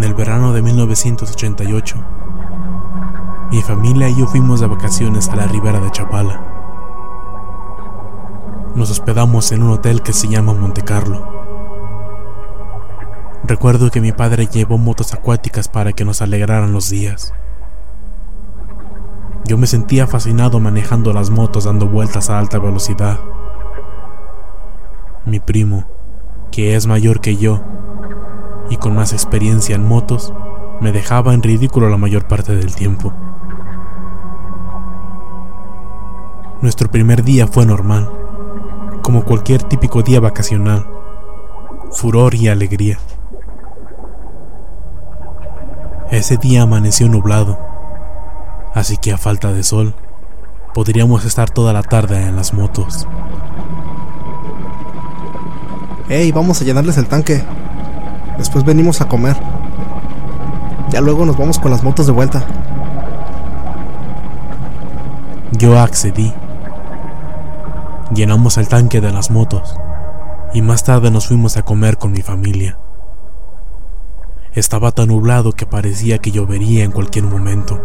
En el verano de 1988, mi familia y yo fuimos de vacaciones a la ribera de Chapala. Nos hospedamos en un hotel que se llama Monte Carlo. Recuerdo que mi padre llevó motos acuáticas para que nos alegraran los días. Yo me sentía fascinado manejando las motos dando vueltas a alta velocidad. Mi primo, que es mayor que yo y con más experiencia en motos, me dejaba en ridículo la mayor parte del tiempo. Nuestro primer día fue normal, como cualquier típico día vacacional, furor y alegría. Ese día amaneció nublado, así que a falta de sol, podríamos estar toda la tarde en las motos. Hey, vamos a llenarles el tanque. Después venimos a comer. Ya luego nos vamos con las motos de vuelta. Yo accedí. Llenamos el tanque de las motos y más tarde nos fuimos a comer con mi familia. Estaba tan nublado que parecía que llovería en cualquier momento.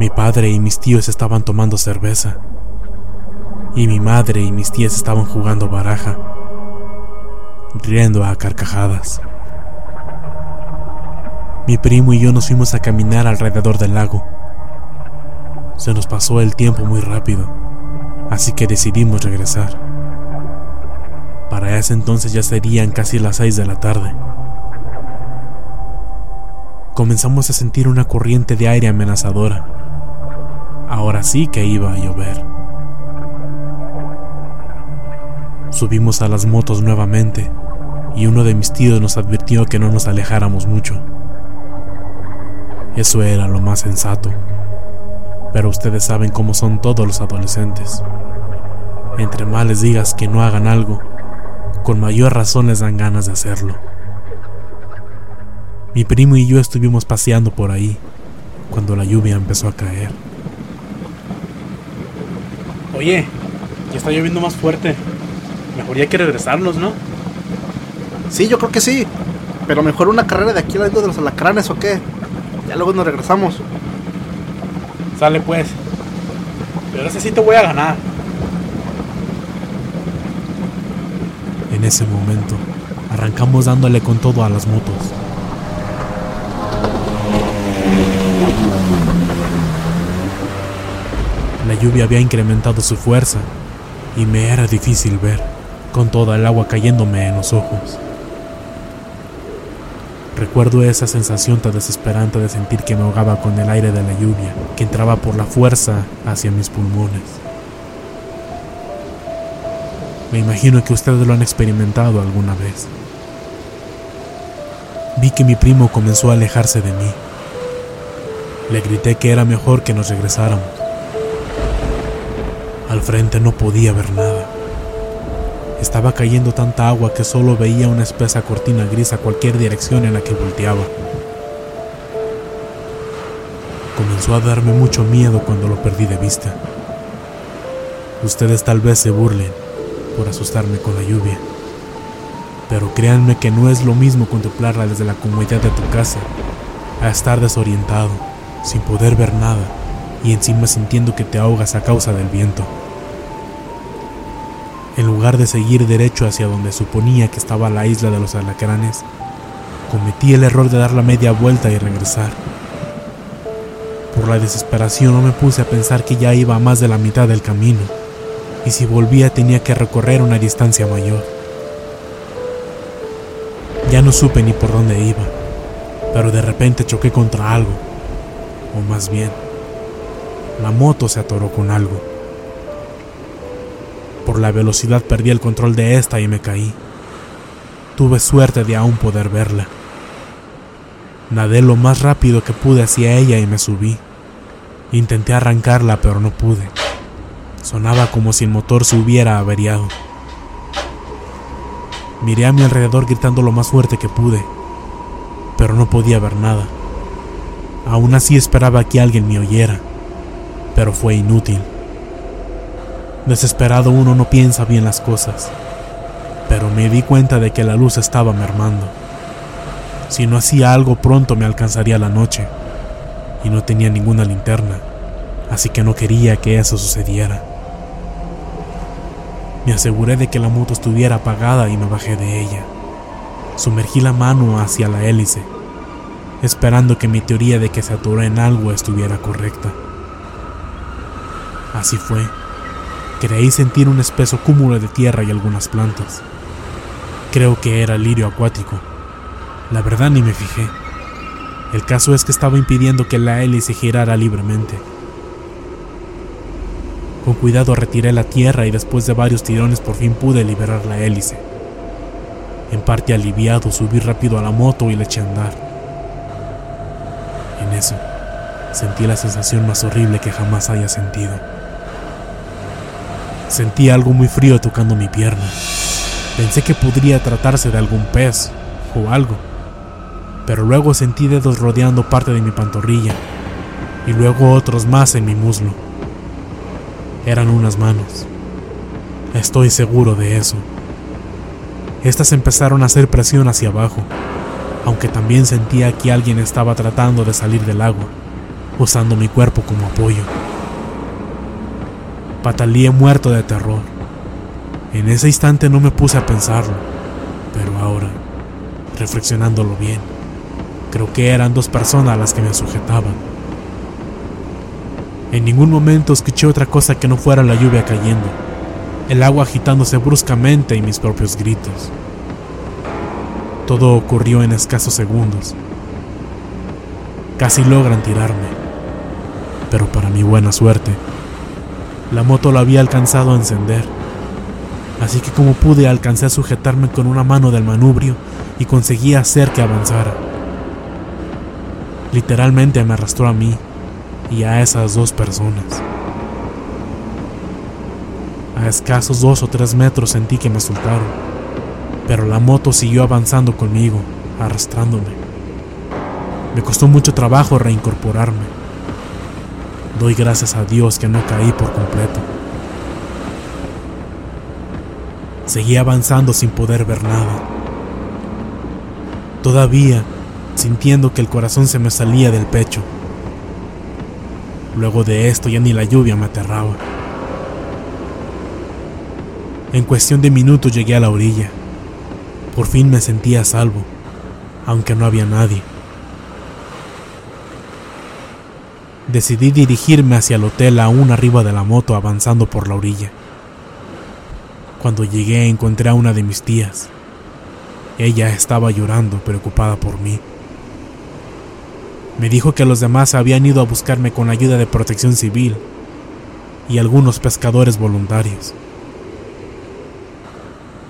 Mi padre y mis tíos estaban tomando cerveza y mi madre y mis tías estaban jugando baraja, riendo a carcajadas. Mi primo y yo nos fuimos a caminar alrededor del lago. Se nos pasó el tiempo muy rápido, así que decidimos regresar. Para ese entonces ya serían casi las seis de la tarde. Comenzamos a sentir una corriente de aire amenazadora. Ahora sí que iba a llover. Subimos a las motos nuevamente y uno de mis tíos nos advirtió que no nos alejáramos mucho. Eso era lo más sensato. Pero ustedes saben cómo son todos los adolescentes. Entre más les digas que no hagan algo, con mayor razón les dan ganas de hacerlo. Mi primo y yo estuvimos paseando por ahí cuando la lluvia empezó a caer. Oye, ya está lloviendo más fuerte. Mejor ya hay que regresarnos, ¿no? Sí, yo creo que sí. Pero mejor una carrera de aquí al lado de los alacranes o qué. Ya luego nos regresamos. Sale pues. Pero ese sí te voy a ganar. En ese momento, arrancamos dándole con todo a las motos. La lluvia había incrementado su fuerza y me era difícil ver, con toda el agua cayéndome en los ojos. Recuerdo esa sensación tan desesperante de sentir que me ahogaba con el aire de la lluvia, que entraba por la fuerza hacia mis pulmones. Me imagino que ustedes lo han experimentado alguna vez. Vi que mi primo comenzó a alejarse de mí. Le grité que era mejor que nos regresáramos. Al frente no podía ver nada. Estaba cayendo tanta agua que solo veía una espesa cortina gris a cualquier dirección en la que volteaba. Comenzó a darme mucho miedo cuando lo perdí de vista. Ustedes tal vez se burlen por asustarme con la lluvia, pero créanme que no es lo mismo contemplarla desde la comodidad de tu casa a estar desorientado, sin poder ver nada y encima sintiendo que te ahogas a causa del viento. En lugar de seguir derecho hacia donde suponía que estaba la isla de los alacranes, cometí el error de dar la media vuelta y regresar. Por la desesperación no me puse a pensar que ya iba a más de la mitad del camino, y si volvía tenía que recorrer una distancia mayor. Ya no supe ni por dónde iba, pero de repente choqué contra algo, o más bien, la moto se atoró con algo. Por la velocidad perdí el control de esta y me caí. Tuve suerte de aún poder verla. Nadé lo más rápido que pude hacia ella y me subí. Intenté arrancarla pero no pude. Sonaba como si el motor se hubiera averiado. Miré a mi alrededor gritando lo más fuerte que pude, pero no podía ver nada. Aún así esperaba que alguien me oyera, pero fue inútil. Desesperado uno no piensa bien las cosas, pero me di cuenta de que la luz estaba mermando. Si no hacía algo pronto me alcanzaría la noche, y no tenía ninguna linterna, así que no quería que eso sucediera. Me aseguré de que la moto estuviera apagada y me bajé de ella. Sumergí la mano hacia la hélice, esperando que mi teoría de que se atoró en algo estuviera correcta. Así fue. Creí sentir un espeso cúmulo de tierra y algunas plantas. Creo que era lirio acuático. La verdad ni me fijé. El caso es que estaba impidiendo que la hélice girara libremente. Con cuidado retiré la tierra y después de varios tirones por fin pude liberar la hélice. En parte aliviado subí rápido a la moto y le eché a andar. En eso, sentí la sensación más horrible que jamás haya sentido. Sentí algo muy frío tocando mi pierna. Pensé que podría tratarse de algún pez o algo, pero luego sentí dedos rodeando parte de mi pantorrilla y luego otros más en mi muslo. Eran unas manos. Estoy seguro de eso. Estas empezaron a hacer presión hacia abajo, aunque también sentía que alguien estaba tratando de salir del agua, usando mi cuerpo como apoyo. Pataleé muerto de terror. En ese instante no me puse a pensarlo, pero ahora, reflexionándolo bien, creo que eran dos personas las que me sujetaban. En ningún momento escuché otra cosa que no fuera la lluvia cayendo, el agua agitándose bruscamente y mis propios gritos. Todo ocurrió en escasos segundos. Casi logran tirarme, pero para mi buena suerte, la moto la había alcanzado a encender. Así que como pude alcancé a sujetarme con una mano del manubrio y conseguí hacer que avanzara. Literalmente me arrastró a mí y a esas dos personas. A escasos dos o tres metros sentí que me soltaron, pero la moto siguió avanzando conmigo, arrastrándome. Me costó mucho trabajo reincorporarme. Doy gracias a Dios que no caí por completo. Seguí avanzando sin poder ver nada. Todavía sintiendo que el corazón se me salía del pecho. Luego de esto ya ni la lluvia me aterraba. En cuestión de minutos llegué a la orilla. Por fin me sentía a salvo, aunque no había nadie. Decidí dirigirme hacia el hotel aún arriba de la moto avanzando por la orilla. Cuando llegué encontré a una de mis tías. Ella estaba llorando, preocupada por mí. Me dijo que los demás habían ido a buscarme con ayuda de protección civil y algunos pescadores voluntarios.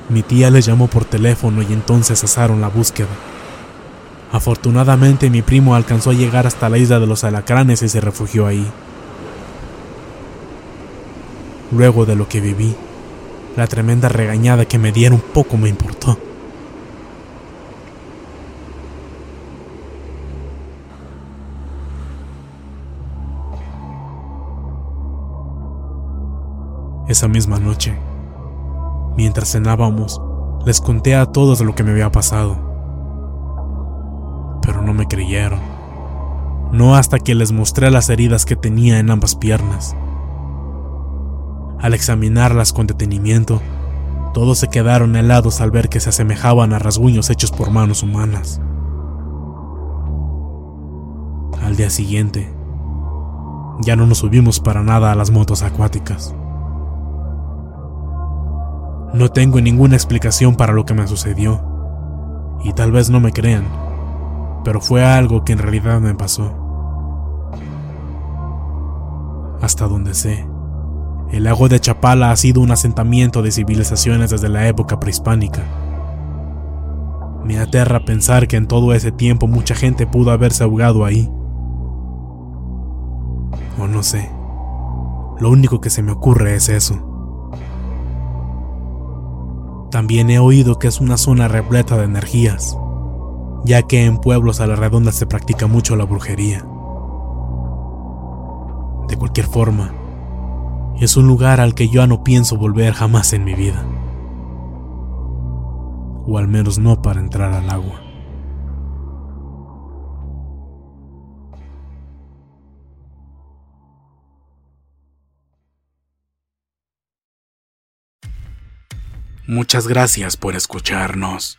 Mi tía les llamó por teléfono y entonces cesaron la búsqueda. Afortunadamente mi primo alcanzó a llegar hasta la isla de los alacranes y se refugió ahí. Luego de lo que viví, la tremenda regañada que me dieron poco me importó. Esa misma noche, mientras cenábamos, les conté a todos lo que me había pasado no me creyeron. No hasta que les mostré las heridas que tenía en ambas piernas. Al examinarlas con detenimiento, todos se quedaron helados al ver que se asemejaban a rasguños hechos por manos humanas. Al día siguiente, ya no nos subimos para nada a las motos acuáticas. No tengo ninguna explicación para lo que me sucedió, y tal vez no me crean pero fue algo que en realidad me pasó. Hasta donde sé, el lago de Chapala ha sido un asentamiento de civilizaciones desde la época prehispánica. Me aterra pensar que en todo ese tiempo mucha gente pudo haberse ahogado ahí. O no sé. Lo único que se me ocurre es eso. También he oído que es una zona repleta de energías ya que en pueblos a la redonda se practica mucho la brujería. De cualquier forma, es un lugar al que yo no pienso volver jamás en mi vida. O al menos no para entrar al agua. Muchas gracias por escucharnos.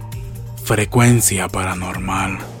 Frecuencia paranormal.